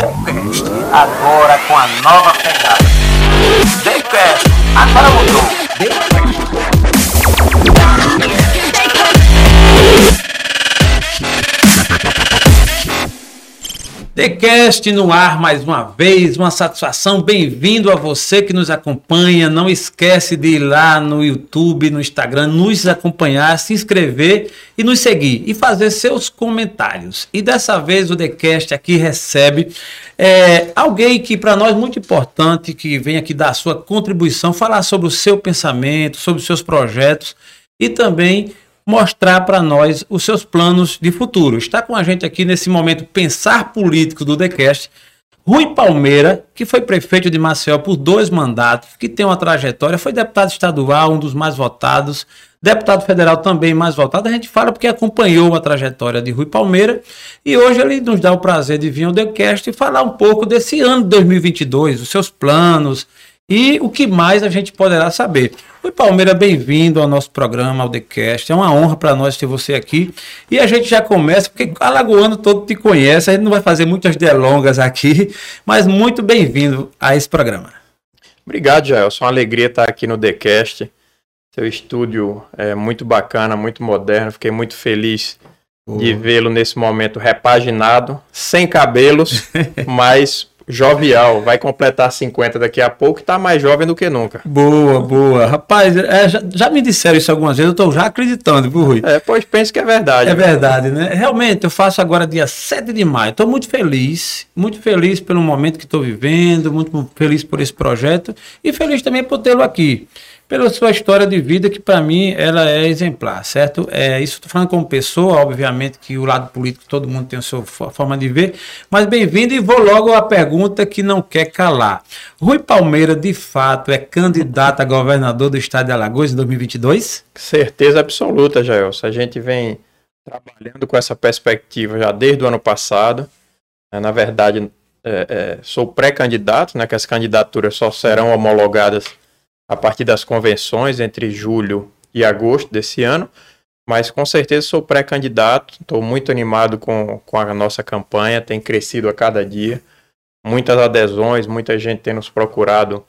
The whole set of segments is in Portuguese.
Decast, agora com a nova pegada. Decast, agora mudou. TheCast no ar mais uma vez, uma satisfação, bem-vindo a você que nos acompanha. Não esquece de ir lá no YouTube, no Instagram, nos acompanhar, se inscrever e nos seguir e fazer seus comentários. E dessa vez o TheCast aqui recebe é, alguém que para nós é muito importante, que vem aqui dar a sua contribuição, falar sobre o seu pensamento, sobre os seus projetos e também mostrar para nós os seus planos de futuro. Está com a gente aqui nesse momento Pensar Político do TheCast, Rui Palmeira, que foi prefeito de Maceió por dois mandatos, que tem uma trajetória, foi deputado estadual, um dos mais votados, deputado federal também mais votado. A gente fala porque acompanhou a trajetória de Rui Palmeira e hoje ele nos dá o prazer de vir ao TheCast e falar um pouco desse ano de 2022, os seus planos, e o que mais a gente poderá saber. Oi, Palmeira, bem-vindo ao nosso programa, ao TheCast. É uma honra para nós ter você aqui. E a gente já começa, porque Alagoano todo te conhece, a gente não vai fazer muitas delongas aqui, mas muito bem-vindo a esse programa. Obrigado, Jael. É uma alegria estar aqui no TheCast. Seu estúdio é muito bacana, muito moderno. Fiquei muito feliz de vê-lo nesse momento repaginado, sem cabelos, mas jovial, vai completar 50 daqui a pouco e tá mais jovem do que nunca. Boa, boa. Rapaz, é, já, já, me disseram isso algumas vezes, eu tô já acreditando, viu, Rui? É, pois penso que é verdade. É verdade, né? Realmente, eu faço agora dia 7 de maio. Tô muito feliz, muito feliz pelo momento que estou vivendo, muito feliz por esse projeto e feliz também por tê-lo aqui pela sua história de vida, que para mim ela é exemplar, certo? É, isso estou falando como pessoa, obviamente que o lado político todo mundo tem a sua forma de ver, mas bem-vindo e vou logo à pergunta que não quer calar. Rui Palmeira, de fato, é candidato a governador do estado de Alagoas em 2022? Certeza absoluta, Jaelson. A gente vem trabalhando com essa perspectiva já desde o ano passado. É, na verdade, é, é, sou pré-candidato, né, que as candidaturas só serão homologadas a partir das convenções entre julho e agosto desse ano. Mas com certeza sou pré-candidato, estou muito animado com, com a nossa campanha, tem crescido a cada dia. Muitas adesões, muita gente tem nos procurado,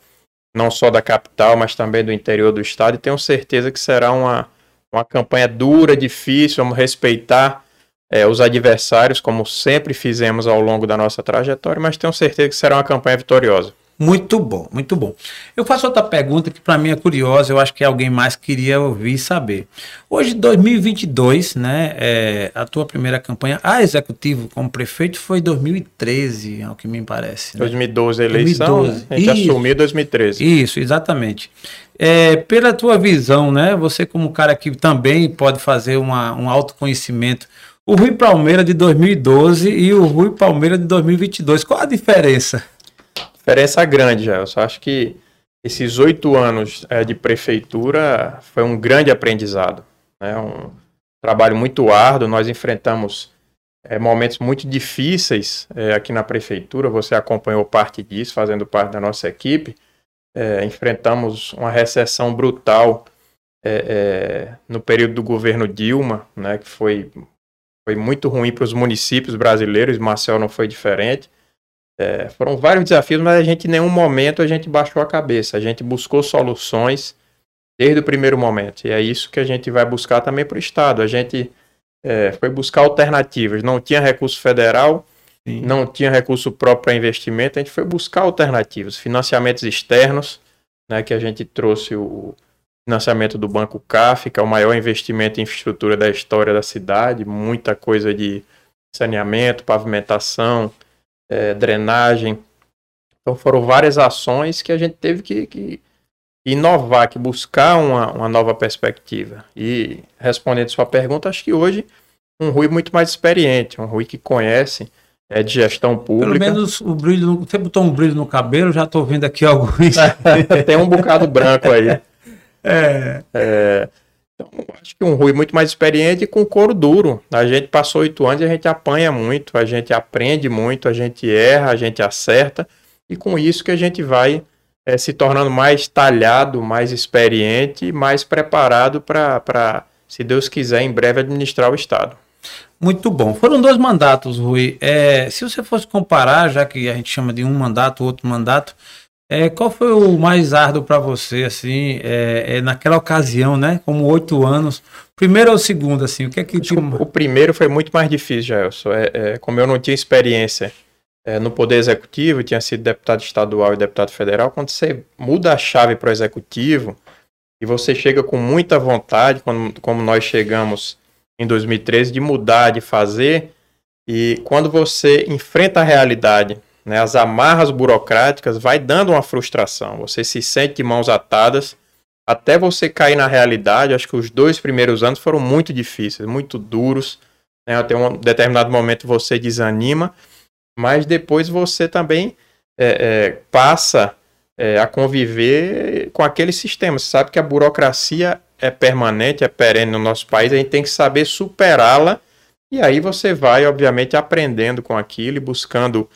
não só da capital, mas também do interior do estado, e tenho certeza que será uma, uma campanha dura, difícil, vamos respeitar é, os adversários, como sempre fizemos ao longo da nossa trajetória, mas tenho certeza que será uma campanha vitoriosa. Muito bom, muito bom. Eu faço outra pergunta que para mim é curiosa, eu acho que alguém mais queria ouvir e saber. Hoje, 2022, né, é, a tua primeira campanha a executivo como prefeito foi 2013, ao que me parece. Né? 2012 a eleição, 2012. a gente Isso. assumiu 2013. Isso, exatamente. É, pela tua visão, né, você como cara que também pode fazer uma, um autoconhecimento, o Rui Palmeira de 2012 e o Rui Palmeira de 2022, qual a diferença? Diferença grande, já. Eu só acho que esses oito anos é, de prefeitura foi um grande aprendizado. Né? Um trabalho muito árduo. Nós enfrentamos é, momentos muito difíceis é, aqui na prefeitura. Você acompanhou parte disso, fazendo parte da nossa equipe. É, enfrentamos uma recessão brutal é, é, no período do governo Dilma, né, que foi, foi muito ruim para os municípios brasileiros. Marcel não foi diferente. É, foram vários desafios, mas a gente em nenhum momento a gente baixou a cabeça. A gente buscou soluções desde o primeiro momento. E é isso que a gente vai buscar também para o Estado. A gente é, foi buscar alternativas. Não tinha recurso federal, Sim. não tinha recurso próprio para investimento. A gente foi buscar alternativas, financiamentos externos, né, que a gente trouxe o financiamento do Banco CAF, que é o maior investimento em infraestrutura da história da cidade, muita coisa de saneamento, pavimentação, é, drenagem. Então foram várias ações que a gente teve que, que inovar, que buscar uma, uma nova perspectiva. E respondendo sua pergunta, acho que hoje um Rui muito mais experiente, um Rui que conhece é, de gestão pública. Pelo menos o brilho, você botou um brilho no cabelo, já estou vendo aqui alguns. Tem um bocado branco aí. É. é. Então, acho que um Rui muito mais experiente e com couro duro. A gente passou oito anos e a gente apanha muito, a gente aprende muito, a gente erra, a gente acerta. E com isso que a gente vai é, se tornando mais talhado, mais experiente, mais preparado para, se Deus quiser, em breve administrar o Estado. Muito bom. Foram dois mandatos, Rui. É, se você fosse comparar, já que a gente chama de um mandato, outro mandato, é, qual foi o mais árduo para você, assim, é, é, naquela ocasião, né? Como oito anos. Primeiro ou segundo, assim, o que é que... Te... O, primeiro foi muito mais difícil, Gelson. É, é, como eu não tinha experiência é, no Poder Executivo, tinha sido deputado estadual e deputado federal, quando você muda a chave para o Executivo e você chega com muita vontade, como, como nós chegamos em 2013 de mudar, de fazer. E quando você enfrenta a realidade, né, as amarras burocráticas, vai dando uma frustração. Você se sente de mãos atadas até você cair na realidade. Acho que os dois primeiros anos foram muito difíceis, muito duros. Né, até um determinado momento você desanima, mas depois você também é, é, passa é, a conviver com aquele sistema. Você sabe que a burocracia é permanente, é perene no nosso país, a gente tem que saber superá-la. E aí você vai, obviamente, aprendendo com aquilo e buscando,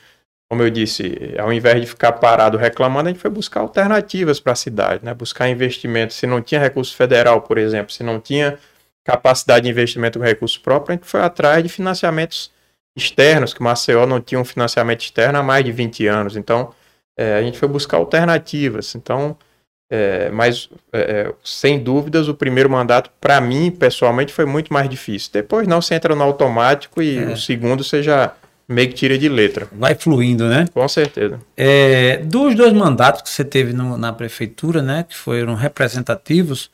como eu disse, ao invés de ficar parado reclamando, a gente foi buscar alternativas para a cidade, né? buscar investimentos. Se não tinha recurso federal, por exemplo, se não tinha capacidade de investimento com recurso próprio, a gente foi atrás de financiamentos externos, que Maceió não tinha um financiamento externo há mais de 20 anos. Então, é, a gente foi buscar alternativas. Então, é, mas, é, é, sem dúvidas, o primeiro mandato, para mim, pessoalmente, foi muito mais difícil. Depois, não, você entra no automático e é. o segundo você já meio que tira de letra. Vai fluindo, né? Com certeza. É, dos dois mandatos que você teve no, na prefeitura, né, que foram representativos,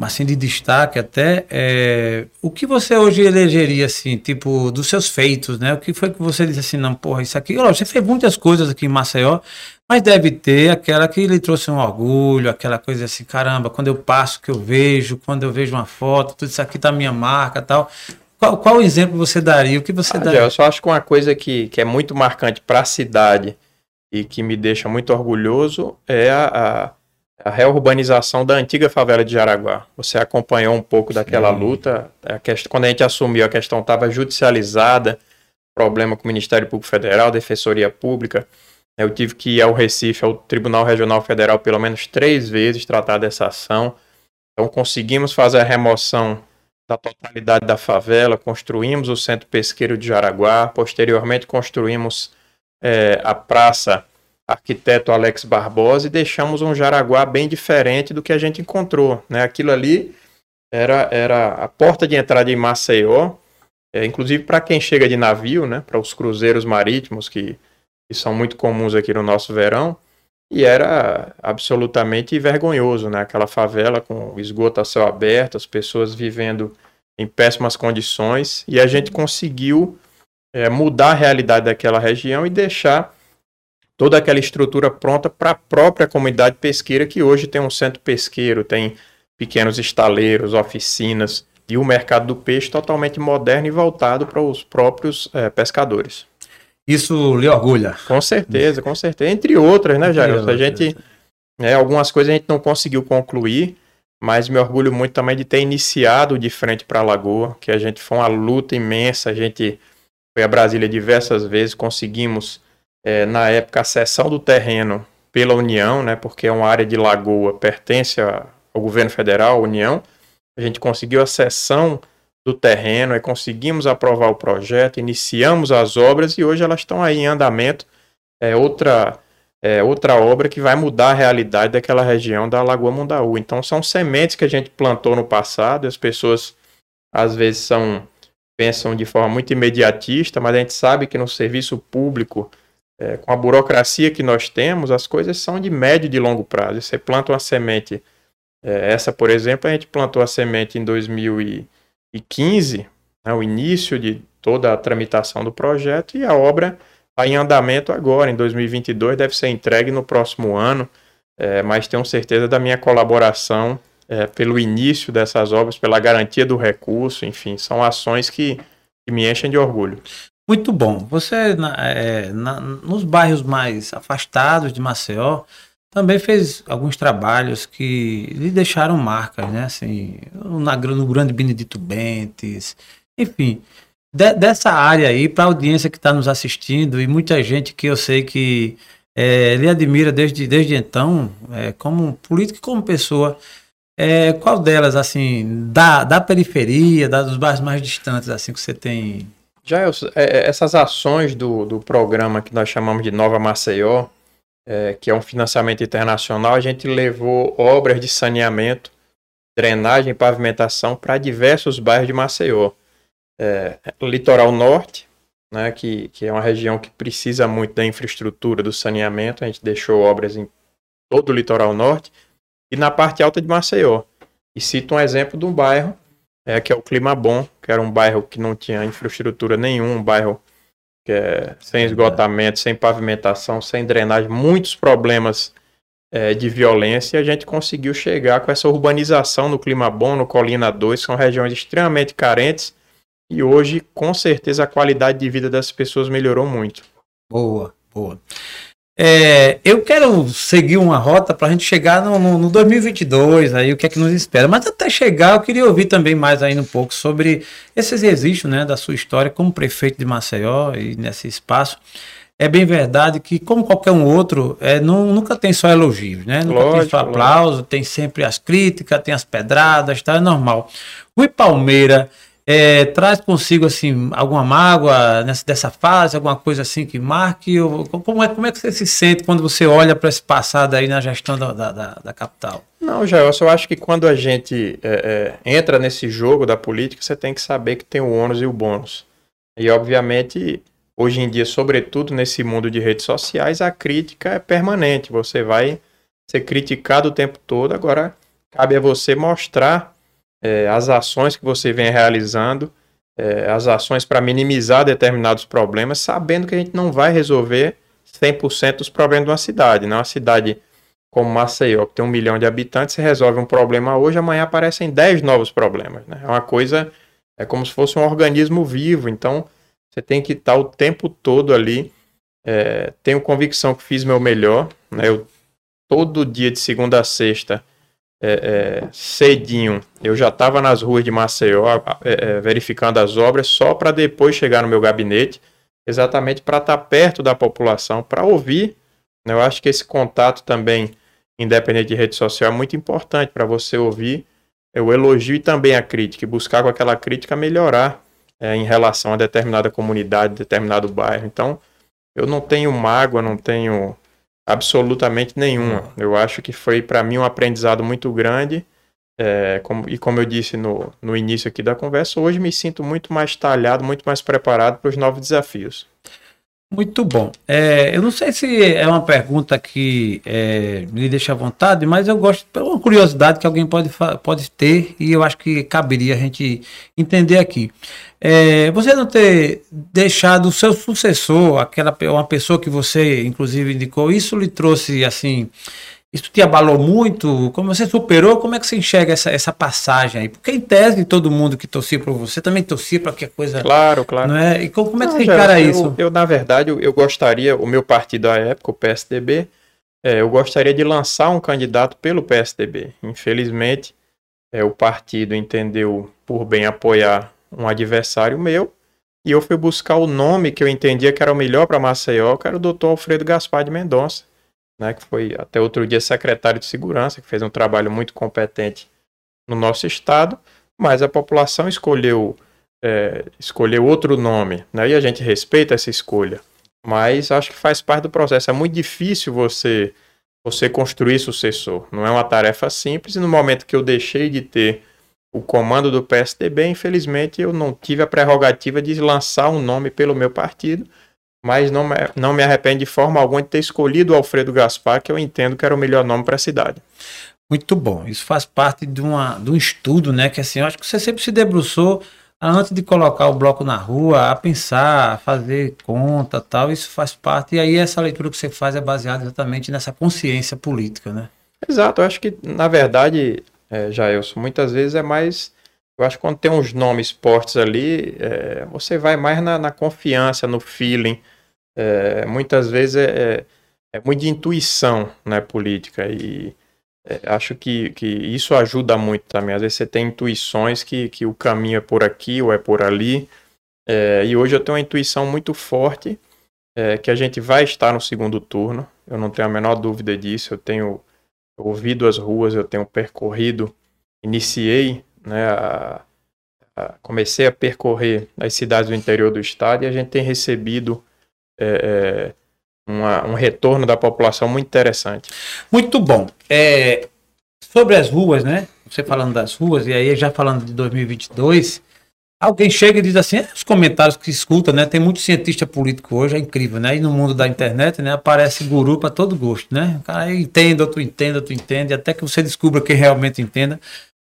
assim de destaque até, é, o que você hoje elegeria assim, tipo, dos seus feitos, né? O que foi que você disse assim, não, porra, isso aqui, ó, você fez muitas coisas aqui em Maceió, mas deve ter aquela que lhe trouxe um orgulho, aquela coisa assim, caramba, quando eu passo que eu vejo, quando eu vejo uma foto, tudo isso aqui tá minha marca, tal. Qual, qual exemplo você daria? O que você ah, daria? Eu só acho que uma coisa que, que é muito marcante para a cidade e que me deixa muito orgulhoso é a, a a reurbanização da antiga favela de Jaraguá. Você acompanhou um pouco daquela Sim. luta. A questão, quando a gente assumiu, a questão estava judicializada, problema com o Ministério Público Federal, Defensoria Pública. Eu tive que ir ao Recife, ao Tribunal Regional Federal, pelo menos três vezes tratar dessa ação. Então conseguimos fazer a remoção da totalidade da favela, construímos o Centro Pesqueiro de Jaraguá, posteriormente construímos é, a Praça arquiteto Alex Barbosa e deixamos um Jaraguá bem diferente do que a gente encontrou. Né? Aquilo ali era, era a porta de entrada em Maceió, é, inclusive para quem chega de navio, né? para os cruzeiros marítimos que, que são muito comuns aqui no nosso verão. E era absolutamente vergonhoso, né? Aquela favela com esgoto a céu aberto, as pessoas vivendo em péssimas condições. E a gente conseguiu é, mudar a realidade daquela região e deixar toda aquela estrutura pronta para a própria comunidade pesqueira, que hoje tem um centro pesqueiro, tem pequenos estaleiros, oficinas e o mercado do peixe totalmente moderno e voltado para os próprios é, pescadores. Isso lhe orgulha? Com certeza, com certeza. Entre outras, né, Jair? A gente, é, algumas coisas a gente não conseguiu concluir, mas me orgulho muito também de ter iniciado de frente para a Lagoa, que a gente foi uma luta imensa, a gente foi a Brasília diversas vezes, conseguimos é, na época, a cessão do terreno pela União, né, porque é uma área de lagoa, pertence ao governo federal, União. A gente conseguiu a cessão do terreno, conseguimos aprovar o projeto, iniciamos as obras e hoje elas estão aí em andamento. É outra, é outra obra que vai mudar a realidade daquela região da Lagoa Mundaú. Então são sementes que a gente plantou no passado, as pessoas às vezes são pensam de forma muito imediatista, mas a gente sabe que no serviço público é, com a burocracia que nós temos, as coisas são de médio e de longo prazo. Você planta uma semente, é, essa, por exemplo, a gente plantou a semente em 2015, né, o início de toda a tramitação do projeto, e a obra está em andamento agora, em 2022, deve ser entregue no próximo ano, é, mas tenho certeza da minha colaboração é, pelo início dessas obras, pela garantia do recurso, enfim, são ações que, que me enchem de orgulho. Muito bom. Você, é, na, nos bairros mais afastados de Maceió, também fez alguns trabalhos que lhe deixaram marcas, né? Assim, no Grande Benedito Bentes, enfim. De, dessa área aí, para a audiência que está nos assistindo e muita gente que eu sei que é, lhe admira desde, desde então, é, como político e como pessoa, É, qual delas, assim, da, da periferia, da, dos bairros mais distantes, assim, que você tem? Já é, é, essas ações do, do programa que nós chamamos de Nova Maceió, é, que é um financiamento internacional, a gente levou obras de saneamento, drenagem e pavimentação para diversos bairros de Maceió. É, litoral Norte, né, que, que é uma região que precisa muito da infraestrutura do saneamento, a gente deixou obras em todo o litoral norte, e na parte alta de Maceió. E cito um exemplo de um bairro, é, que é o Clima Bom, que era um bairro que não tinha infraestrutura nenhuma, um bairro que é sem esgotamento, sem pavimentação, sem drenagem, muitos problemas é, de violência, e a gente conseguiu chegar com essa urbanização no Clima Bom, no Colina 2, são regiões extremamente carentes, e hoje, com certeza, a qualidade de vida das pessoas melhorou muito. Boa, boa. É, eu quero seguir uma rota para a gente chegar no, no, no, 2022, aí o que é que nos espera. Mas até chegar, eu queria ouvir também mais ainda um pouco sobre esses registros né, da sua história como prefeito de Maceió e nesse espaço. É bem verdade que, como qualquer um outro, é, não, nunca tem só elogios, né? Nunca lógico, tem só aplauso, lógico. tem sempre as críticas, tem as pedradas, tá? É normal. Rui Palmeira é, traz consigo assim alguma mágoa nessa dessa fase, alguma coisa assim que marque? Ou, como, é, como é que você se sente quando você olha para esse passado aí na gestão da, da, da, capital? Não, Jair, eu acho que quando a gente é, é, entra nesse jogo da política, você tem que saber que tem o ônus e o bônus. E obviamente, hoje em dia, sobretudo nesse mundo de redes sociais, a crítica é permanente. Você vai ser criticado o tempo todo, agora cabe a você mostrar é, as ações que você vem realizando, é, as ações para minimizar determinados problemas, sabendo que a gente não vai resolver 100% dos problemas de uma cidade. Não é uma cidade como Maceió, que tem um milhão de habitantes, você resolve um problema hoje, amanhã aparecem 10 novos problemas. Né? É uma coisa, é como se fosse um organismo vivo, então você tem que estar o tempo todo ali. É, tenho convicção que fiz meu melhor. Né? Eu, todo dia de segunda a sexta é, é, cedinho, eu já estava nas ruas de Maceió é, é, verificando as obras só para depois chegar no meu gabinete, exatamente para estar tá perto da população, para ouvir. Né? Eu acho que esse contato também, independente de rede social, é muito importante para você ouvir o elogio e também a crítica, e buscar com aquela crítica melhorar é, em relação a determinada comunidade, determinado bairro. Então, eu não tenho mágoa, não tenho Absolutamente nenhuma. Eu acho que foi para mim um aprendizado muito grande. É, como, e como eu disse no, no início aqui da conversa, hoje me sinto muito mais talhado, muito mais preparado para os novos desafios. Muito bom. É, eu não sei se é uma pergunta que é, me deixa à vontade, mas eu gosto, é uma curiosidade que alguém pode, pode ter e eu acho que caberia a gente entender aqui. É, você não ter deixado o seu sucessor, aquela uma pessoa que você inclusive indicou, isso lhe trouxe assim isso te abalou muito? Como você superou? Como é que você enxerga essa, essa passagem aí? Porque em tese todo mundo que torcia por você também torcia para que a coisa. Claro, claro. Não é? E como, como é que não, você encara eu, isso? Eu, na verdade, eu, eu, gostaria, o meu partido à época, o PSDB, é, eu gostaria de lançar um candidato pelo PSDB. Infelizmente, é, o partido entendeu por bem apoiar um adversário meu. E eu fui buscar o nome que eu entendia que era o melhor para Maceió, que era o doutor Alfredo Gaspar de Mendonça né, que foi até outro dia secretário de segurança, que fez um trabalho muito competente no nosso estado, mas a população escolheu é, escolheu outro nome, né, e a gente respeita essa escolha, mas acho que faz parte do processo. É muito difícil você você construir sucessor, não é uma tarefa simples. E no momento que eu deixei de ter o comando do PSDB, infelizmente eu não tive a prerrogativa de lançar um nome pelo meu partido mas não me, não me arrependo de forma alguma de ter escolhido o Alfredo Gaspar, que eu entendo que era o melhor nome para a cidade. Muito bom. Isso faz parte de, uma, de um estudo, né? Que assim, eu acho que você sempre se debruçou antes de colocar o bloco na rua, a pensar, a fazer conta tal. Isso faz parte. E aí essa leitura que você faz é baseada exatamente nessa consciência política, né? Exato. Eu acho que, na verdade, é, Jailson, muitas vezes é mais. Eu acho que quando tem uns nomes fortes ali, é, você vai mais na, na confiança, no feeling é, muitas vezes é, é, é muito intuição né, política e é, acho que, que isso ajuda muito também. Às vezes você tem intuições que, que o caminho é por aqui ou é por ali. É, e hoje eu tenho uma intuição muito forte é, que a gente vai estar no segundo turno. Eu não tenho a menor dúvida disso. Eu tenho ouvido as ruas, eu tenho percorrido iniciei, né, a, a, comecei a percorrer as cidades do interior do estado e a gente tem recebido é, é, uma, um retorno da população muito interessante. Muito bom. É, sobre as ruas, né? Você falando das ruas, e aí já falando de 2022, alguém chega e diz assim, é, os comentários que escuta, né? Tem muito cientista político hoje, é incrível, né? E no mundo da internet, né? Aparece guru para todo gosto, né? O cara entende, outro entende, outro entende, até que você descubra quem realmente entenda.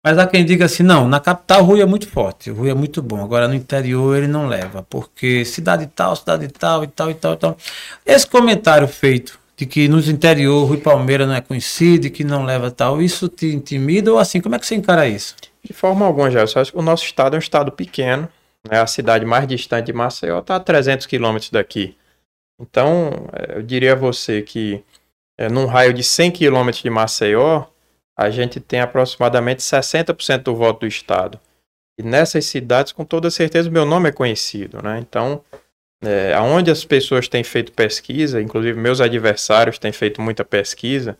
Mas há quem diga assim, não, na capital o Rui é muito forte, o Rui é muito bom, agora no interior ele não leva, porque cidade tal, cidade tal e tal e tal e tal. Esse comentário feito de que nos interior o Rui Palmeira não é conhecido e que não leva tal, isso te intimida ou assim, como é que você encara isso? De forma alguma, Gelson, o nosso estado é um estado pequeno, né? a cidade mais distante de Maceió está a 300 quilômetros daqui. Então, eh, eu diria a você que é, num raio de 100 quilômetros de Maceió, a gente tem aproximadamente 60% do voto do Estado. E nessas cidades, com toda certeza, meu nome é conhecido. Né? Então, é, aonde as pessoas têm feito pesquisa, inclusive meus adversários têm feito muita pesquisa,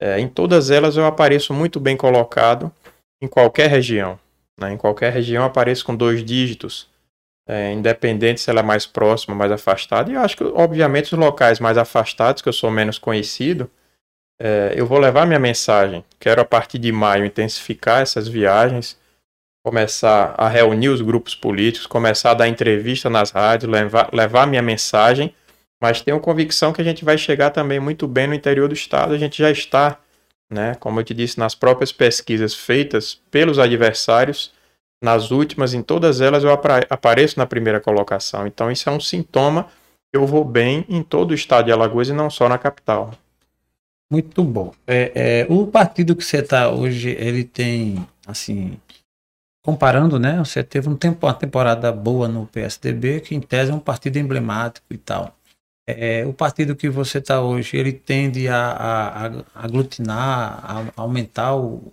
é, em todas elas eu apareço muito bem colocado em qualquer região. Né? Em qualquer região apareço com dois dígitos, é, independente se ela é mais próxima mais afastada. E eu acho que, obviamente, os locais mais afastados, que eu sou menos conhecido, é, eu vou levar minha mensagem. Quero, a partir de maio, intensificar essas viagens, começar a reunir os grupos políticos, começar a dar entrevista nas rádios, levar, levar minha mensagem, mas tenho convicção que a gente vai chegar também muito bem no interior do estado. A gente já está, né, como eu te disse, nas próprias pesquisas feitas pelos adversários, nas últimas, em todas elas eu apareço na primeira colocação. Então isso é um sintoma eu vou bem em todo o estado de Alagoas e não só na capital. Muito bom. É, é, o partido que você está hoje, ele tem, assim, comparando, né? Você teve um tempo, uma temporada boa no PSDB, que em tese é um partido emblemático e tal. É, o partido que você está hoje, ele tende a, a, a aglutinar, a, aumentar o.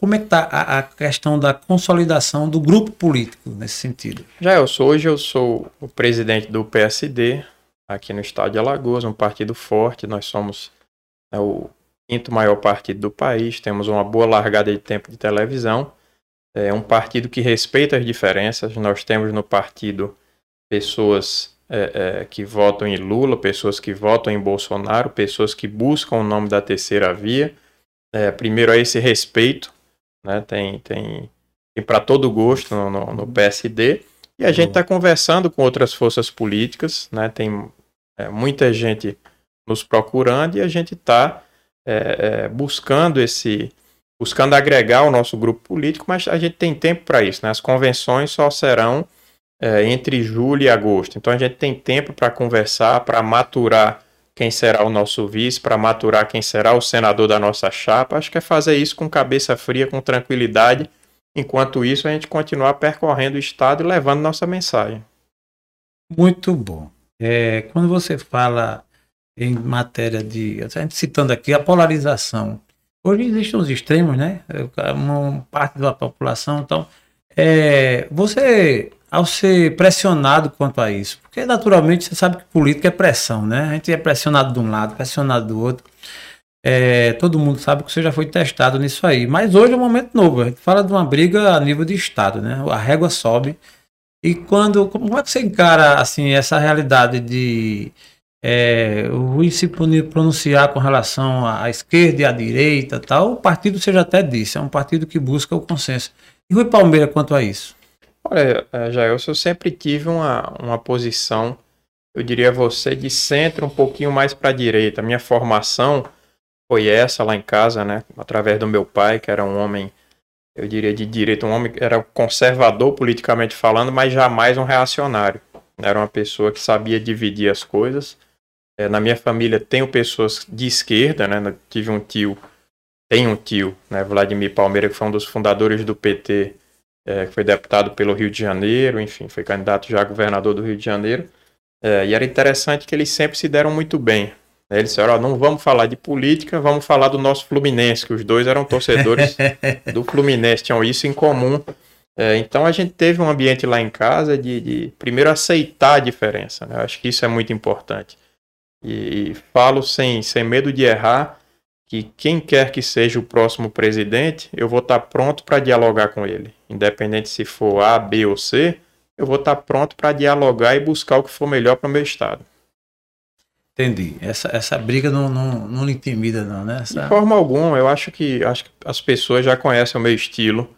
Como é que está a, a, questão da consolidação do grupo político nesse sentido? Já eu sou, hoje eu sou o presidente do PSD aqui no estado de Alagoas, um partido forte. Nós somos é o quinto maior partido do país, temos uma boa largada de tempo de televisão. É um partido que respeita as diferenças. Nós temos no partido pessoas é, é, que votam em Lula, pessoas que votam em Bolsonaro, pessoas que buscam o nome da terceira via. É, primeiro é esse respeito, né? tem, tem, tem para todo gosto no, no, no, PSD. E a gente está conversando com outras forças políticas, né? tem é, muita gente nos procurando e a gente está é, é, buscando esse buscando agregar o nosso grupo político, mas a gente tem tempo para isso. Né? As convenções só serão é, entre julho e agosto. Então a gente tem tempo para conversar, para maturar quem será o nosso vice, para maturar quem será o senador da nossa chapa. Acho que é fazer isso com cabeça fria, com tranquilidade. Enquanto isso, a gente continuar percorrendo o Estado e levando nossa mensagem. Muito bom. É, quando você fala em matéria de. A gente citando aqui a polarização. Hoje existem os extremos, né? Uma parte da população. Então, é, você, ao ser pressionado quanto a isso, porque naturalmente você sabe que política é pressão, né? A gente é pressionado de um lado, pressionado do outro. É, todo mundo sabe que você já foi testado nisso aí. Mas hoje é um momento novo. A gente fala de uma briga a nível de Estado, né? A régua sobe. E quando. Como é que você encara assim, essa realidade de é, o Rui se pronunciar com relação à esquerda e à direita tal, o partido, você já até disse, é um partido que busca o consenso. E Rui Palmeira quanto a isso? Olha, é, Jair, eu sempre tive uma, uma posição, eu diria você, de centro um pouquinho mais para a direita. Minha formação foi essa lá em casa, né? Através do meu pai, que era um homem, eu diria de direita, um homem que era conservador politicamente falando, mas jamais um reacionário. Era uma pessoa que sabia dividir as coisas é, na minha família tenho pessoas de esquerda, né? tive um tio, tem um tio, né? Vladimir Palmeira, que foi um dos fundadores do PT, é, que foi deputado pelo Rio de Janeiro, enfim, foi candidato já a governador do Rio de Janeiro. É, e era interessante que eles sempre se deram muito bem. Né? Eles disseram, oh, não vamos falar de política, vamos falar do nosso Fluminense, que os dois eram torcedores do Fluminense, tinham isso em comum. É, então a gente teve um ambiente lá em casa de, de primeiro aceitar a diferença. Né? Acho que isso é muito importante. E, e falo sem, sem medo de errar. que quem quer que seja o próximo presidente, eu vou estar pronto para dialogar com ele. Independente se for A, B ou C, eu vou estar pronto para dialogar e buscar o que for melhor para o meu estado. Entendi. Essa, essa briga não, não, não intimida, não, né? Essa... De forma alguma, eu acho que, acho que as pessoas já conhecem o meu estilo.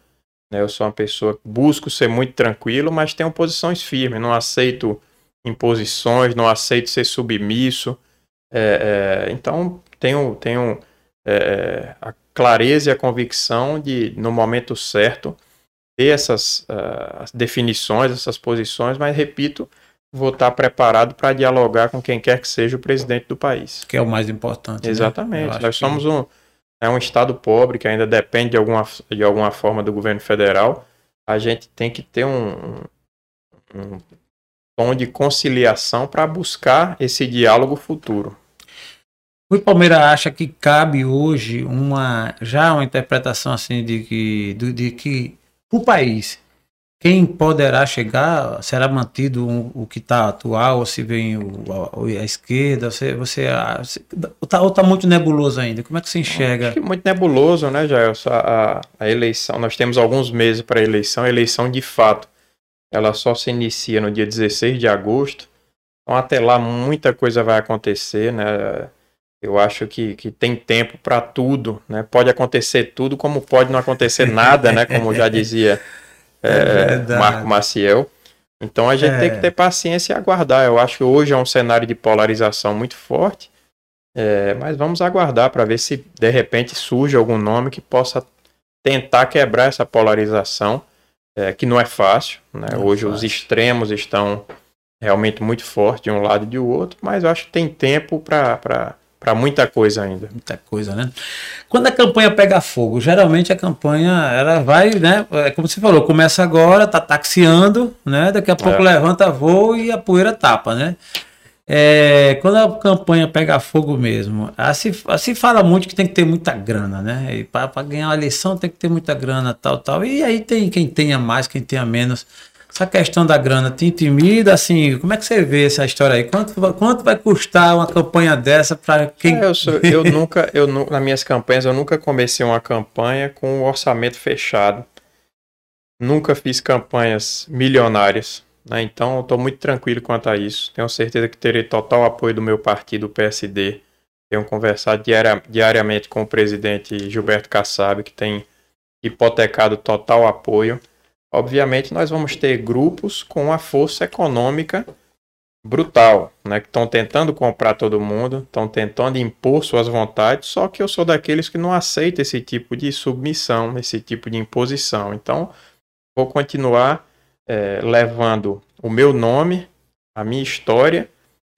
Né? Eu sou uma pessoa que busco ser muito tranquilo, mas tenho posições firmes. Não aceito imposições, não aceito ser submisso. É, é, então, tenho, tenho é, a clareza e a convicção de, no momento certo, ter essas uh, definições, essas posições, mas repito, vou estar preparado para dialogar com quem quer que seja o presidente do país. Que é o mais importante. Né? Exatamente. Né? Nós somos um, é um Estado pobre que ainda depende de alguma, de alguma forma do governo federal. A gente tem que ter um, um tom de conciliação para buscar esse diálogo futuro. O Palmeiras acha que cabe hoje uma já uma interpretação assim de que de, de que o país quem poderá chegar será mantido um, o que está atual, ou se vem o, a, a, esquerda, você, você, está tá muito nebuloso ainda. Como é que você enxerga? Acho muito nebuloso, né, Jair? A, a eleição, nós temos alguns meses para a eleição, a eleição de fato, ela só se inicia no dia 16 de agosto. Então até lá muita coisa vai acontecer, né? Eu acho que, que tem tempo para tudo, né? Pode acontecer tudo, como pode não acontecer nada, né? Como já dizia é, é Marco Maciel. Então a gente é. tem que ter paciência e aguardar. Eu acho que hoje é um cenário de polarização muito forte, é, mas vamos aguardar para ver se de repente surge algum nome que possa tentar quebrar essa polarização, é, que não é fácil. Né? Não é hoje os extremos estão realmente muito fortes de um lado e de outro, mas eu acho que tem tempo para para muita coisa ainda. Muita coisa, né? Quando a campanha pega fogo, geralmente a campanha ela vai, né? É como você falou, começa agora, tá taxiando, né? Daqui a pouco é. levanta voo e a poeira tapa, né? É, quando a campanha pega fogo mesmo, assim, assim fala muito que tem que ter muita grana, né? E para ganhar uma eleição tem que ter muita grana, tal, tal. E aí tem quem tenha mais, quem tenha menos. Essa questão da grana te intimida, assim, como é que você vê essa história aí? Quanto, quanto vai custar uma campanha dessa para quem... É, eu, sou, eu nunca, eu, nas minhas campanhas, eu nunca comecei uma campanha com um orçamento fechado. Nunca fiz campanhas milionárias, né? Então, estou muito tranquilo quanto a isso. Tenho certeza que terei total apoio do meu partido, o PSD. Tenho conversado diaria, diariamente com o presidente Gilberto Kassab, que tem hipotecado total apoio. Obviamente, nós vamos ter grupos com a força econômica brutal, né, que estão tentando comprar todo mundo, estão tentando impor suas vontades, só que eu sou daqueles que não aceita esse tipo de submissão, esse tipo de imposição. Então, vou continuar é, levando o meu nome, a minha história,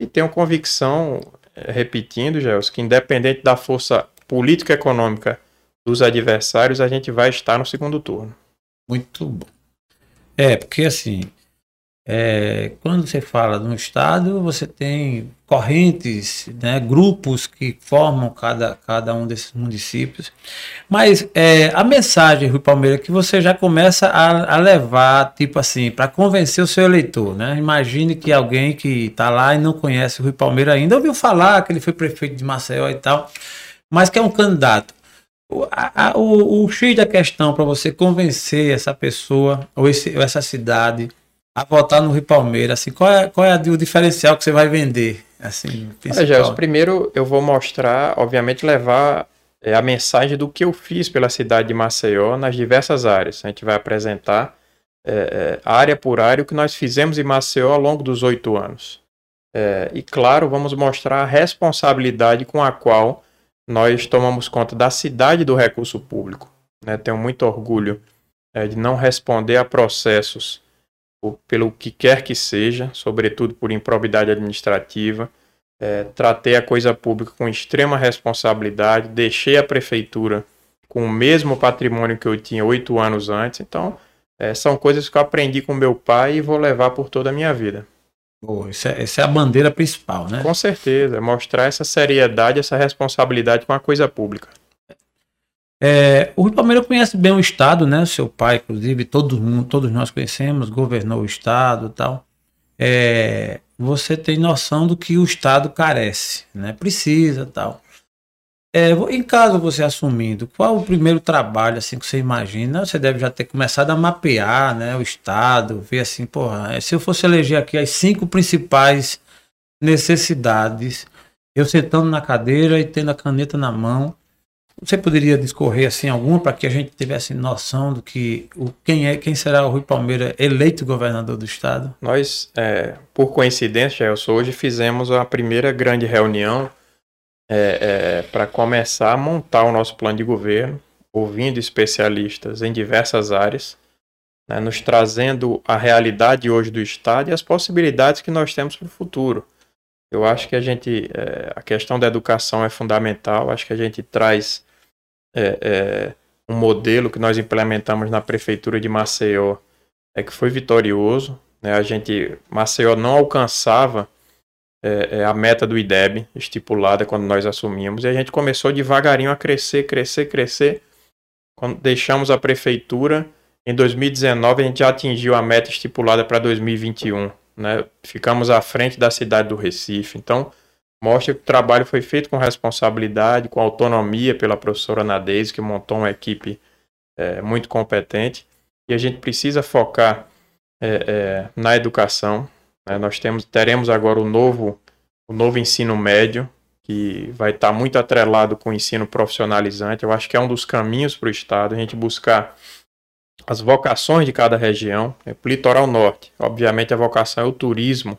e tenho convicção, é, repetindo, Gels, que independente da força política econômica dos adversários, a gente vai estar no segundo turno. Muito bom. É, porque assim, é, quando você fala de um estado, você tem correntes, né, grupos que formam cada, cada um desses municípios. Mas é, a mensagem, Rui Palmeira, que você já começa a, a levar, tipo assim, para convencer o seu eleitor. Né? Imagine que alguém que está lá e não conhece o Rui Palmeira ainda, ouviu falar que ele foi prefeito de Maceió e tal, mas que é um candidato. O, a, o, o X da questão para você convencer essa pessoa ou, esse, ou, essa cidade a votar no Rio Palmeiras, assim, qual é, qual é o diferencial que você vai vender? Assim, Olha, Gelson, primeiro eu vou mostrar, obviamente, levar é, a mensagem do que eu fiz pela cidade de Maceió nas diversas áreas. A gente vai apresentar é, é, área por área o que nós fizemos em Maceió ao longo dos oito anos. É, e claro, vamos mostrar a responsabilidade com a qual nós tomamos conta da cidade do recurso público. Né? Tenho muito orgulho é, de não responder a processos por, pelo que quer que seja, sobretudo por improbidade administrativa. É, tratei a coisa pública com extrema responsabilidade, deixei a prefeitura com o mesmo patrimônio que eu tinha oito anos antes. Então, é, são coisas que eu aprendi com meu pai e vou levar por toda a minha vida. Pô, isso é, essa é a bandeira principal, né? Com certeza, mostrar essa seriedade, essa responsabilidade com a coisa pública. É, o Rio Palmeiras conhece bem o Estado, né? Seu pai, inclusive, todo mundo, todos nós conhecemos, governou o Estado e tal. É, você tem noção do que o Estado carece, né? Precisa tal. É, em caso você assumindo, qual o primeiro trabalho assim que você imagina? Você deve já ter começado a mapear, né, o estado, ver assim, porra, é, se eu fosse eleger aqui as cinco principais necessidades, eu sentando na cadeira e tendo a caneta na mão, você poderia discorrer assim alguma para que a gente tivesse noção do que o quem é, quem será o Rui Palmeira eleito governador do estado? Nós, é, por coincidência, Elson, hoje fizemos a primeira grande reunião é, é, para começar a montar o nosso plano de governo, ouvindo especialistas em diversas áreas, né, nos trazendo a realidade hoje do estado e as possibilidades que nós temos para o futuro. Eu acho que a gente, é, a questão da educação é fundamental. Acho que a gente traz é, é, um modelo que nós implementamos na prefeitura de Maceió, é que foi vitorioso. Né? A gente, Maceió não alcançava é, é, a meta do IDEB estipulada quando nós assumimos e a gente começou devagarinho a crescer, crescer, crescer. Quando deixamos a prefeitura em 2019 a gente já atingiu a meta estipulada para 2021 né? Ficamos à frente da cidade do Recife. Então, mostra que o trabalho foi feito com responsabilidade, com autonomia pela professora Nadez, que montou uma equipe é, muito competente. E a gente precisa focar é, é, na educação. Né? Nós temos, teremos agora o novo, o novo ensino médio, que vai estar muito atrelado com o ensino profissionalizante. Eu acho que é um dos caminhos para o Estado, a gente buscar as vocações de cada região. É, litoral norte, obviamente a vocação é o turismo.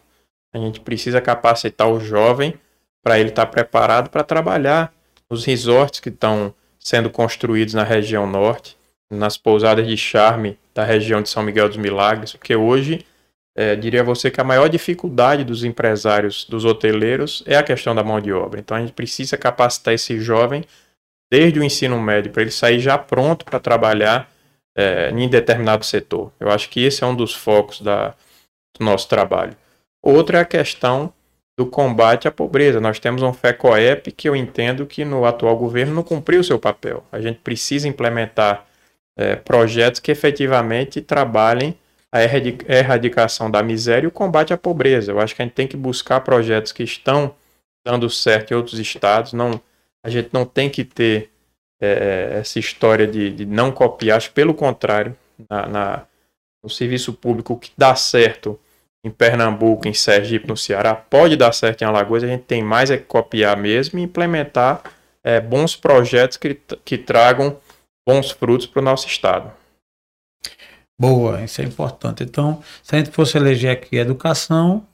A gente precisa capacitar o jovem para ele estar tá preparado para trabalhar nos resorts que estão sendo construídos na região norte, nas pousadas de charme da região de São Miguel dos Milagres, porque hoje é, diria você que a maior dificuldade dos empresários, dos hoteleiros, é a questão da mão de obra. Então a gente precisa capacitar esse jovem desde o ensino médio para ele sair já pronto para trabalhar é, em determinado setor. Eu acho que esse é um dos focos da, do nosso trabalho. Outra é a questão do combate à pobreza. Nós temos um FECOEP que eu entendo que no atual governo não cumpriu o seu papel. A gente precisa implementar é, projetos que efetivamente trabalhem a erradicação da miséria e o combate à pobreza. Eu acho que a gente tem que buscar projetos que estão dando certo em outros estados. Não, a gente não tem que ter é, essa história de, de, não copiar, acho pelo contrário, na, na, no serviço público que dá certo em Pernambuco, em Sergipe, no Ceará, pode dar certo em Alagoas, a gente tem mais é que copiar mesmo e implementar é, bons projetos que, que tragam bons frutos para o nosso estado. Boa, isso é importante. Então, se a gente fosse eleger aqui educação,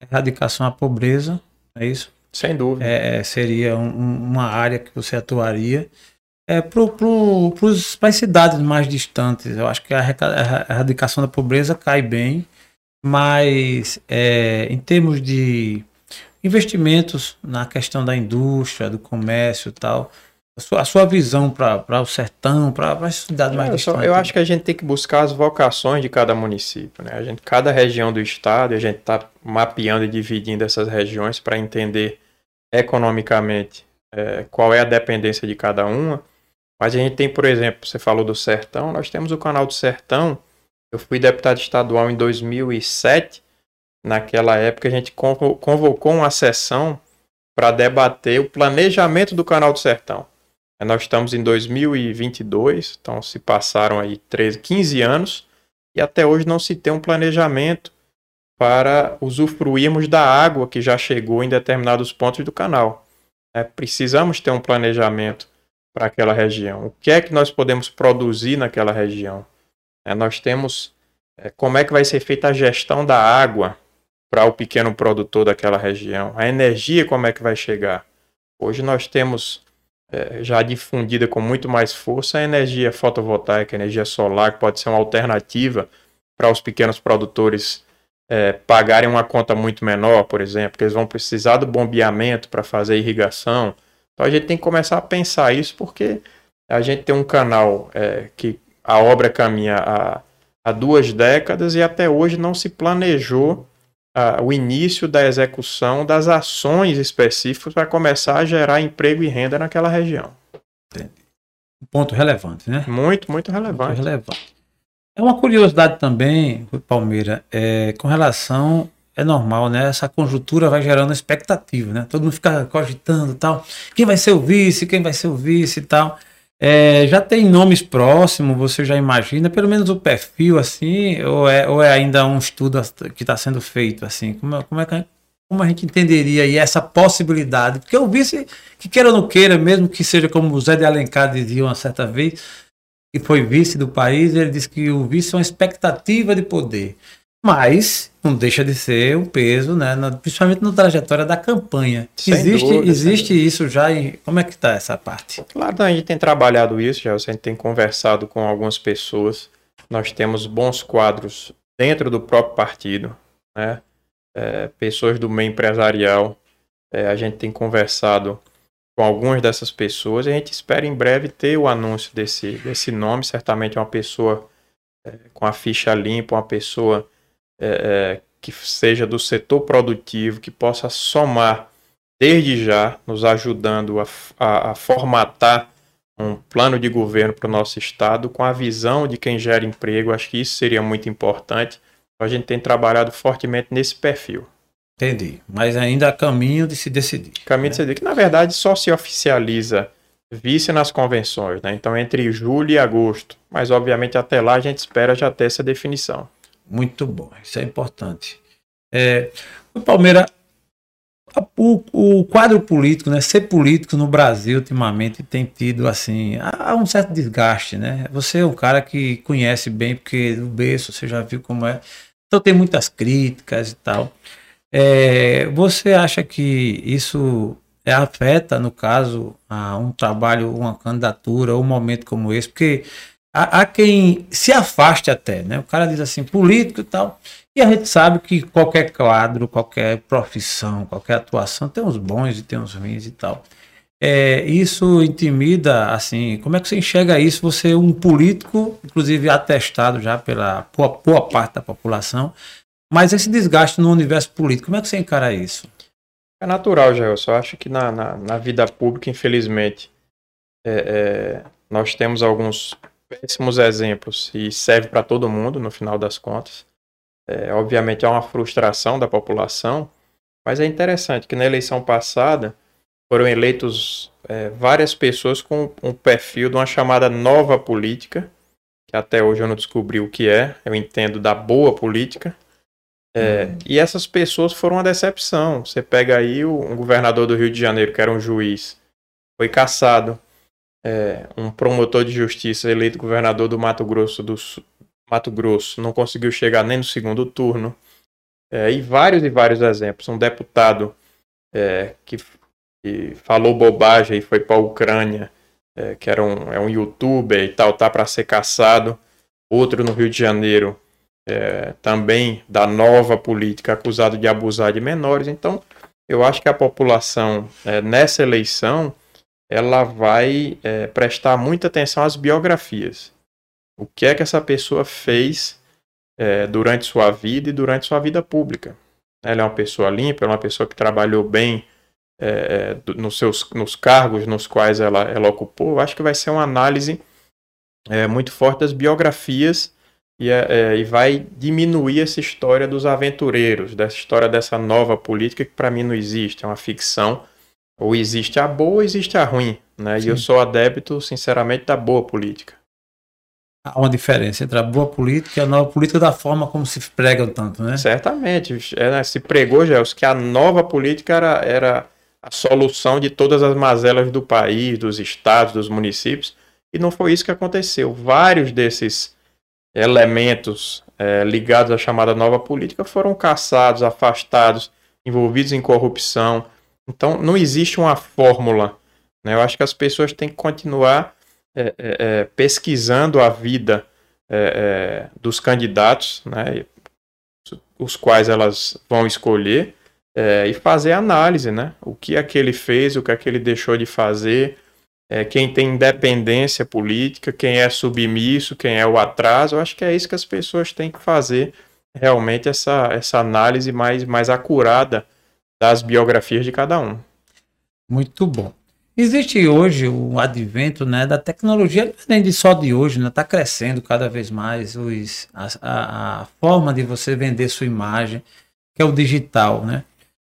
erradicação à pobreza, é isso? Sem dúvida. É, seria um, uma área que você atuaria é, para as cidades mais distantes. Eu acho que a erradicação da pobreza cai bem, mas é, em termos de investimentos na questão da indústria, do comércio e tal, a sua, a sua visão para o sertão, para as cidades mais é, distantes? Eu acho que a gente tem que buscar as vocações de cada município. Né? A gente, cada região do estado, a gente está mapeando e dividindo essas regiões para entender economicamente é, qual é a dependência de cada uma. Mas a gente tem, por exemplo, você falou do Sertão, nós temos o canal do Sertão. Eu fui deputado estadual em 2007. Naquela época a gente convocou uma sessão para debater o planejamento do canal do Sertão. Nós estamos em 2022, então se passaram aí 13, 15 anos e até hoje não se tem um planejamento para usufruirmos da água que já chegou em determinados pontos do canal. É, precisamos ter um planejamento para aquela região. O que é que nós podemos produzir naquela região? É, nós temos é, como é que vai ser feita a gestão da água para o pequeno produtor daquela região, a energia como é que vai chegar. Hoje nós temos é, já difundida com muito mais força a energia fotovoltaica, a energia solar, que pode ser uma alternativa para os pequenos produtores é, pagarem uma conta muito menor, por exemplo, que eles vão precisar do bombeamento para fazer irrigação, então a gente tem que começar a pensar isso porque a gente tem um canal é, que a obra caminha há, há, duas décadas e até hoje não se planejou a, o início da execução das ações específicas para começar a gerar emprego e renda naquela região. Um ponto relevante, né? Muito, muito relevante. Muito relevante. É uma curiosidade também, Palmeira, é, com relação é normal, né? Essa conjuntura vai gerando expectativa, né? Todo mundo fica cogitando tal. Quem vai ser o vice? Quem vai ser o vice e tal? É, já tem nomes próximos, você já imagina, pelo menos o perfil, assim, ou é, ou é ainda um estudo que está sendo feito, assim? Como, como, é que, como a gente entenderia aí essa possibilidade? Porque o vice, que queira ou não queira, mesmo que seja como o Zé de Alencar dizia uma certa vez, que foi vice do país, ele disse que o vice é uma expectativa de poder. Mas não deixa de ser um peso, né? principalmente na trajetória da campanha. Sem existe dúvida, existe isso já? E como é que está essa parte? Claro, a gente tem trabalhado isso, já a gente tem conversado com algumas pessoas. Nós temos bons quadros dentro do próprio partido, né? É, pessoas do meio empresarial. É, a gente tem conversado com algumas dessas pessoas. A gente espera em breve ter o anúncio desse, desse nome. Certamente é uma pessoa é, com a ficha limpa, uma pessoa é, é, que seja do setor produtivo, que possa somar desde já, nos ajudando a, a, a formatar um plano de governo para o nosso estado com a visão de quem gera emprego. Acho que isso seria muito importante. A gente tem trabalhado fortemente nesse perfil. Entendi. Mas ainda há caminho de se decidir. Caminho né? de se decidir, que na verdade só se oficializa vice nas convenções, né? Então entre julho e agosto. Mas obviamente até lá a gente espera já ter essa definição. Muito bom, isso é importante. É, o Palmeiras, o, o, quadro político, né, ser político no Brasil ultimamente tem tido assim, há um certo desgaste, né? Você é um cara que conhece bem, porque do berço você já viu como é. Então tem muitas críticas e tal. É, você acha que isso afeta, no caso, um trabalho, uma candidatura, um momento como esse? Porque há, há quem se afaste até, né? O cara diz assim, político e tal. E a gente sabe que qualquer quadro, qualquer profissão, qualquer atuação tem uns bons e tem uns ruins e tal. É, isso intimida, assim, como é que você enxerga isso? Você é um político, inclusive atestado já pela boa, boa parte da população, mas esse desgaste no universo político, como é que você encara isso? É natural, já. Eu só acho que na, na, na vida pública, infelizmente, é, é, nós temos alguns péssimos exemplos e serve para todo mundo no final das contas. É, obviamente é uma frustração da população, mas é interessante que na eleição passada foram eleitos é, várias pessoas com um perfil de uma chamada nova política, que até hoje eu não descobri o que é, eu entendo da boa política. É, uhum. E essas pessoas foram uma decepção. Você pega aí o, um governador do Rio de Janeiro, que era um juiz, foi caçado é, um promotor de justiça eleito governador do Mato Grosso do Mato Grosso não conseguiu chegar nem no segundo turno. É, e vários e vários exemplos. Um deputado é, que, que, falou bobagem e foi para a Ucrânia, é, que era um, é um youtuber e tal, tá para ser caçado. Outro no Rio de Janeiro, é, também da nova política, acusado de abusar de menores. Então, eu acho que a população, é, nessa eleição, ela vai é, prestar muita atenção às biografias. O que é que essa pessoa fez é, durante sua vida e durante sua vida pública. Ela é uma pessoa limpa, é uma pessoa que trabalhou bem é, é nos, seus, nos cargos nos quais ela, ela ocupou. Eu acho que vai ser uma análise é, muito forte das biografias e, é, e vai diminuir essa história dos aventureiros, dessa história dessa nova política que para mim não existe, é uma ficção ou existe a boa ou existe a ruim, né? Sim. E eu sou adepto, sinceramente, da boa política. Há uma diferença entre a boa política e a nova política da forma como se pregam tanto, né? Certamente. É, né? Se pregou, Gels, que a nova política era, era a solução de todas as mazelas do país, dos estados, dos municípios, e não foi isso que aconteceu. Vários desses elementos é, ligados à chamada nova política foram caçados, afastados, envolvidos em corrupção, então, não existe uma fórmula. Né? Eu acho que as pessoas têm que continuar é, é, é pesquisando a vida é, é, dos candidatos, né? os quais elas vão escolher, e fazer análise, né? O que aquele fez, o que aquele deixou de fazer, quem tem independência política, quem é submisso, quem é o atraso. Eu acho que é isso que as pessoas têm que fazer realmente essa, essa análise mais, mais acurada das biografias de cada um. Muito bom. Existe hoje o advento né, da tecnologia, nem de só de hoje, está né, tá crescendo cada vez mais os, a, a, a, forma de você vender sua imagem. que é o digital, né?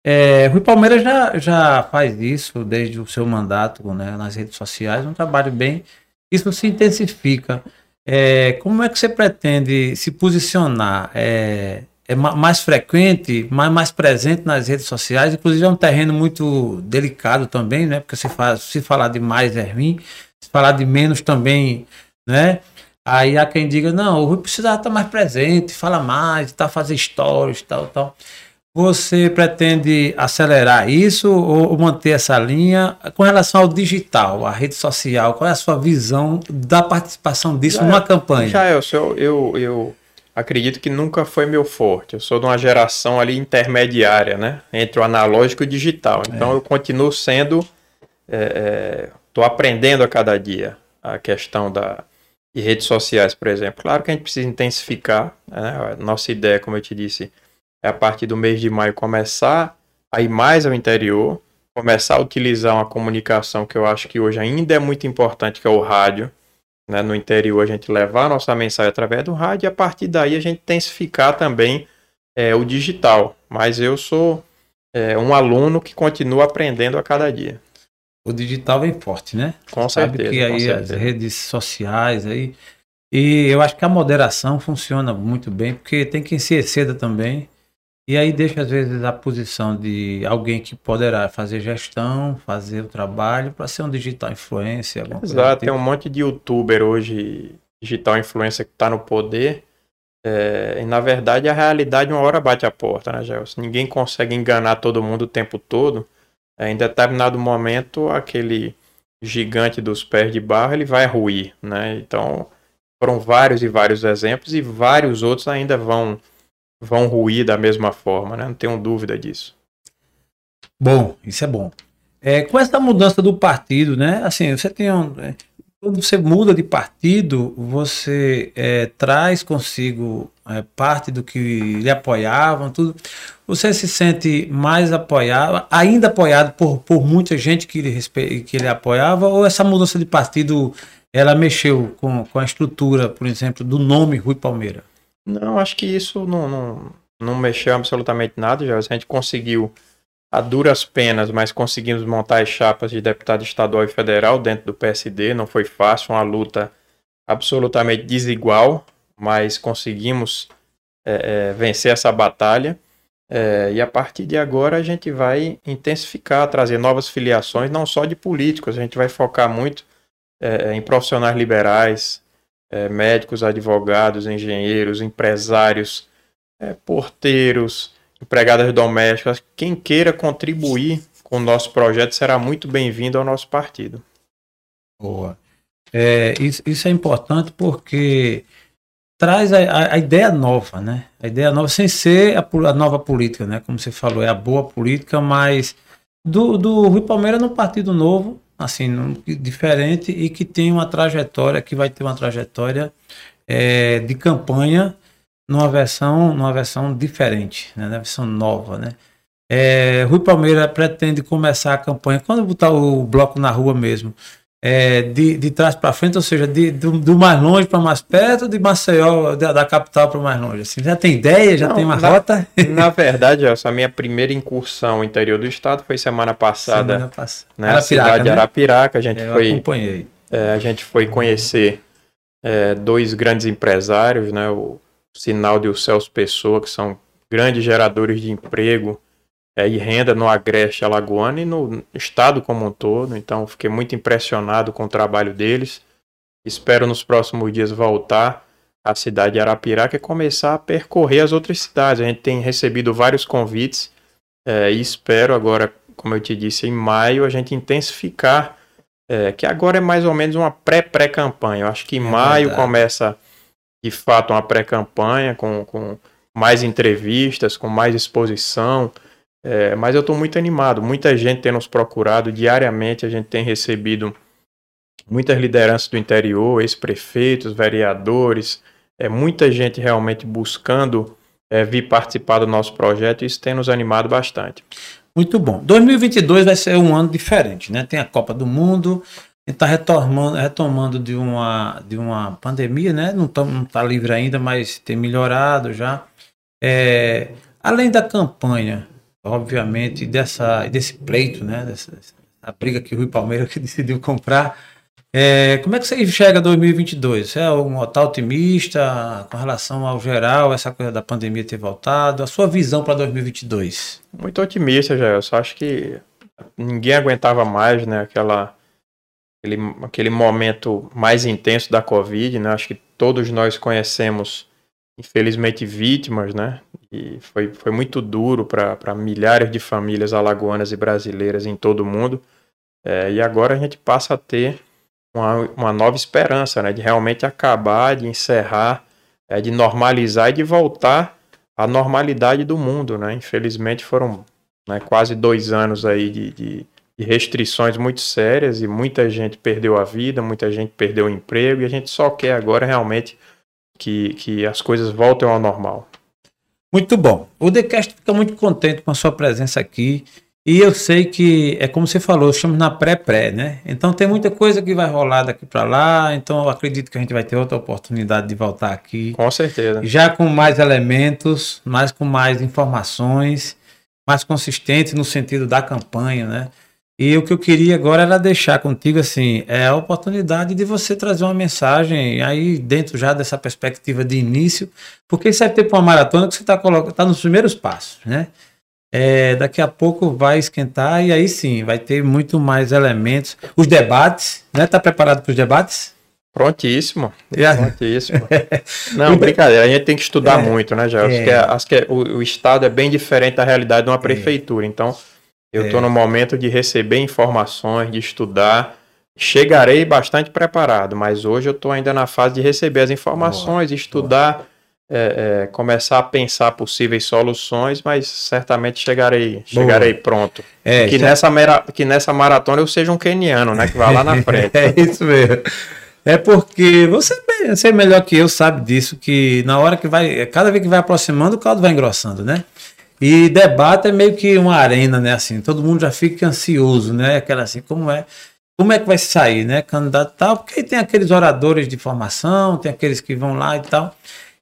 É, Rui Palmeiras já, já faz isso desde o seu mandato né, nas redes sociais, um trabalho bem. Isso se intensifica. É, como é que você pretende se posicionar? É, é mais frequente, mais, mais presente nas redes sociais, inclusive é um terreno muito delicado também, né? Porque se, faz, se falar de mais é ruim, se falar de menos também, né? Aí há quem diga, não, o Rui precisa estar mais presente, fala mais, tá, fazer stories, tal, tal. Você pretende acelerar isso ou manter essa linha? Com relação ao digital, à rede social, qual é a sua visão da participação disso já, numa campanha? Já eu, eu, eu acredito que nunca foi meu forte. Eu sou de uma geração ali intermediária, né? Entre o analógico e o digital. Então é. eu continuo sendo. Estou é, é, aprendendo a cada dia a questão da, de redes sociais, por exemplo. Claro que a gente precisa intensificar. Né? Nossa ideia, como eu te disse é a partir do mês de maio começar a ir mais ao interior, começar a utilizar uma comunicação que eu acho que hoje ainda é muito importante, que é o rádio. Né? No interior, a gente levar a nossa mensagem através do rádio e a partir daí a gente intensificar também é, o digital. Mas eu sou é, um aluno que continua aprendendo a cada dia. O digital vem forte, né? Com Sabe certeza. que aí as redes sociais aí. E eu acho que a moderação funciona muito bem, porque tem quem se exceda também. E aí deixa, às vezes, a posição de alguém que poderá fazer gestão, fazer o trabalho, para ser um digital influencer. Exato, tem tipo. um monte de youtuber hoje, digital influencer, que está no poder. É, e na verdade a realidade uma hora bate a porta, né, Gelson? Ninguém consegue enganar todo mundo o tempo todo. É, em determinado momento, aquele gigante dos pés de barro ele vai ruir, né? Então foram vários e vários exemplos e vários outros ainda vão vão ruir da mesma forma, né? Não tenho dúvida disso. Bom, isso é bom. É, com essa mudança do partido, né? Assim, você tem um, é, quando você muda de partido, você é, traz consigo é, parte do que lhe apoiavam, tudo. Você se sente mais apoiado, ainda apoiado por, por muita gente que respe... que lhe apoiava, ou essa mudança de partido ela mexeu com, com a estrutura, por exemplo, do nome Rui Palmeira? Não, acho que isso não, não, não mexeu absolutamente nada, já. A gente conseguiu, a duras penas, mas conseguimos montar as chapas de deputado estadual e federal dentro do PSD. Não foi fácil, uma luta absolutamente desigual, mas conseguimos é, é, vencer essa batalha. É, e a partir de agora a gente vai intensificar, trazer novas filiações, não só de políticos, a gente vai focar muito é, em profissionais liberais, é, médicos, advogados, engenheiros, empresários, é, porteiros, empregadas domésticas, quem queira contribuir com o nosso projeto será muito bem-vindo ao nosso partido. Boa. É, isso, isso, é importante porque traz a, a, a, ideia nova, né? A ideia nova, sem ser a, a, nova política, né? Como você falou, é a boa política, mas do, do Rui Palmeiras no Partido Novo assim, diferente e que tem uma trajetória, que vai ter uma trajetória é, de campanha numa versão, numa versão diferente, né, na versão nova, né. É, Rui Palmeira pretende começar a campanha, quando botar o bloco na rua mesmo, é, de, de trás para frente, ou seja, de, do, do mais longe para mais perto, de Maceió, da, da capital para mais longe. Assim, já tem ideia, já Não, tem uma na, rota? Na verdade, essa minha primeira incursão no interior do estado foi semana passada. Semana passada. Né, Arapiraca, cidade de né? Arapiraca, a gente Eu foi. Acompanhei. É, a gente foi conhecer é, dois grandes empresários, né? O Sinaldo e o Celso Pessoa, que são grandes geradores de emprego é, e renda no Agreste Alagoano e no estado como um todo. Então, fiquei muito impressionado com o trabalho deles. Espero nos próximos dias voltar à cidade de Arapiraca e começar a percorrer as outras cidades. A gente tem recebido vários convites é, e espero agora, como eu te disse, em maio a gente intensificar, é, que agora é mais ou menos uma pré-pré-campanha. Eu acho que em é maio começa de fato uma pré-campanha com, com mais entrevistas, com mais exposição. É, mas eu estou muito animado. Muita gente tem nos procurado diariamente. A gente tem recebido muitas lideranças do interior, ex-prefeitos, vereadores, é muita gente realmente buscando é, vir participar do nosso projeto. E isso tem nos animado bastante. Muito bom. 2022 vai ser um ano diferente, né? Tem a Copa do Mundo, está retomando, retomando de uma, de uma pandemia, né? Não está não tá livre ainda, mas tem melhorado já. É, Além da campanha, obviamente, dessa, desse pleito, né? Dessa, a briga que o Rui Palmeiras que decidiu comprar. É, como é que você enxerga 2022? Você é um tá otimista com relação ao geral, essa coisa da pandemia ter voltado? A sua visão para 2022? Muito otimista, já. Eu só acho que ninguém aguentava mais, né? Aquela, aquele, aquele momento mais intenso da Covid, né? Acho que todos nós conhecemos, infelizmente, vítimas, né? E foi, foi muito duro para milhares de famílias alagoanas e brasileiras em todo o mundo. É, e agora a gente passa a ter uma, uma nova esperança, né? De realmente acabar, de encerrar, é, de normalizar e de voltar à normalidade do mundo, né? Infelizmente foram né, quase dois anos aí de, de, de restrições muito sérias e muita gente perdeu a vida, muita gente perdeu o emprego e a gente só quer agora realmente que, que as coisas voltem ao normal. Muito bom. O TheCast fica muito contente com a sua presença aqui. E eu sei que é como você falou, estamos na pré-pré, né? Então tem muita coisa que vai rolar daqui para lá. Então eu acredito que a gente vai ter outra oportunidade de voltar aqui. Com certeza. Já com mais elementos, mais com mais informações, mais consistente no sentido da campanha, né? E o que eu queria agora era deixar contigo assim, é a oportunidade de você trazer uma mensagem aí dentro já dessa perspectiva de início, porque isso é tipo uma maratona que você está tá nos primeiros passos, né? É, daqui a pouco vai esquentar e aí sim, vai ter muito mais elementos. Os debates, né? Tá preparado para os debates? Prontíssimo. Prontíssimo. Não, brincadeira, a gente tem que estudar é, muito, né, Gelson? É. Acho que, é, acho que é, o, o, Estado é bem diferente da realidade de uma prefeitura. Então, eu estou é. no momento de receber informações, de estudar. Chegarei bastante preparado, mas hoje eu estou ainda na fase de receber as informações, boa, estudar, é, é, começar a pensar possíveis soluções, mas certamente chegarei, chegarei pronto. É, que, já... nessa mera, que nessa maratona eu seja um keniano, né? Que vai lá na frente. é isso mesmo. É porque você, você é melhor que eu, sabe disso, que na hora que vai, cada vez que vai aproximando, o caldo vai engrossando, né? E debate é meio que uma arena, né? Assim, todo mundo já fica ansioso, né? Aquela assim, como é, como é que vai sair, né? Candidato tal, porque aí tem aqueles oradores de formação, tem aqueles que vão lá e tal.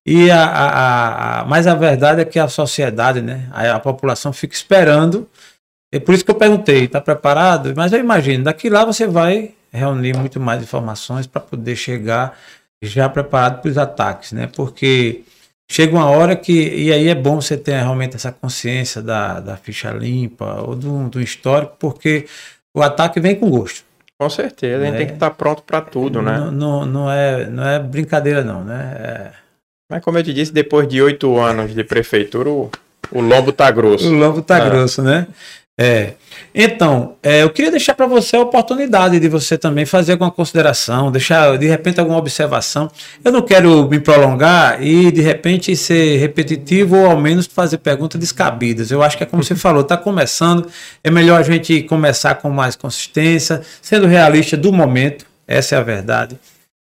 E a, a, a mas a verdade é que a sociedade, né? A, a população fica esperando. É por isso que eu perguntei, está preparado? Mas eu imagino, daqui lá você vai reunir muito mais informações para poder chegar já preparado para os ataques, né? Porque chega uma hora que. E aí é bom você ter realmente essa consciência da, da ficha limpa ou do, do histórico, porque o ataque vem com gosto. Com certeza, a gente tem que estar tá pronto para tudo, né? Não, não, não, é, não é brincadeira, não, né? É... Mas como eu te disse, depois de oito anos de prefeitura, o, o lombo tá grosso. O lombo tá é. grosso, né? É. Então, é, eu queria deixar para você a oportunidade de você também fazer alguma consideração, deixar de repente alguma observação. Eu não quero me prolongar e de repente ser repetitivo ou ao menos fazer perguntas descabidas. Eu acho que é como você falou, está começando, é melhor a gente começar com mais consistência, sendo realista do momento, essa é a verdade.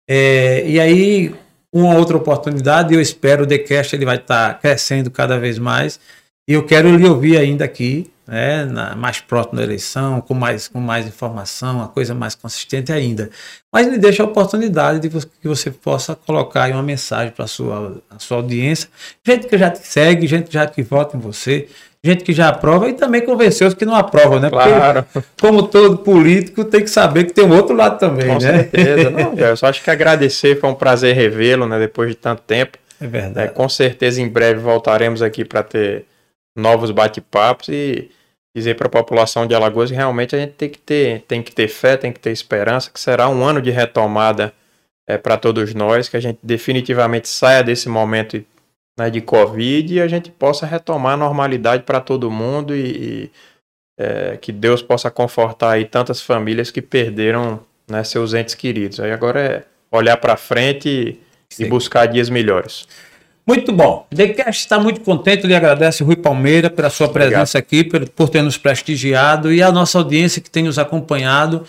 É, e aí, uma outra oportunidade, eu espero o TheCast ele vai estar tá crescendo cada vez mais. E eu quero lhe ouvir ainda aqui né, na, mais próximo da eleição, com mais, com mais informação, uma coisa mais consistente ainda. Mas me deixa a oportunidade de que você possa colocar aí uma mensagem para a sua, a sua audiência, gente que já te segue, gente que já que vota em você, gente que já aprova e também convenceu os que não aprovam, né? Claro. Porque, como todo político, tem que saber que tem um outro lado também, Com né? certeza. Não, eu só acho que agradecer, foi um prazer revê-lo, né? Depois de tanto tempo. É verdade. É, com certeza, em breve voltaremos aqui para ter novos bate-papos e dizer para a população de Alagoas que realmente a gente tem que ter, tem que ter fé, tem que ter esperança, que será um ano de retomada é, para todos nós, que a gente definitivamente saia desse momento né, de Covid e a gente possa retomar a normalidade para todo mundo e, e é, que Deus possa confortar aí tantas famílias que perderam né, seus entes queridos. Aí agora é olhar para frente e, e buscar dias melhores. Muito bom. TheCast está muito contente, lhe agradece Rui Palmeira pela sua presença Obrigado. aqui, por, por ter nos prestigiado e a nossa audiência que tem nos acompanhado.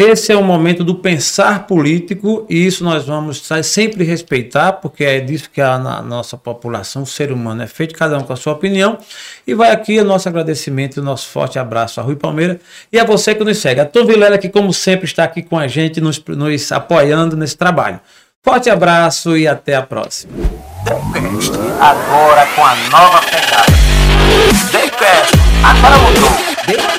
Esse é o momento do pensar político e isso nós vamos sempre respeitar, porque é disso que a, a nossa população, o ser humano é feito, cada um com a sua opinião. E vai aqui o nosso agradecimento e o nosso forte abraço a Rui Palmeira e a você que nos segue. A Tom Vilela, que como sempre está aqui com a gente, nos, nos apoiando nesse trabalho. Forte abraço e até a próxima. Agora com a nova pegada. Agora mudou.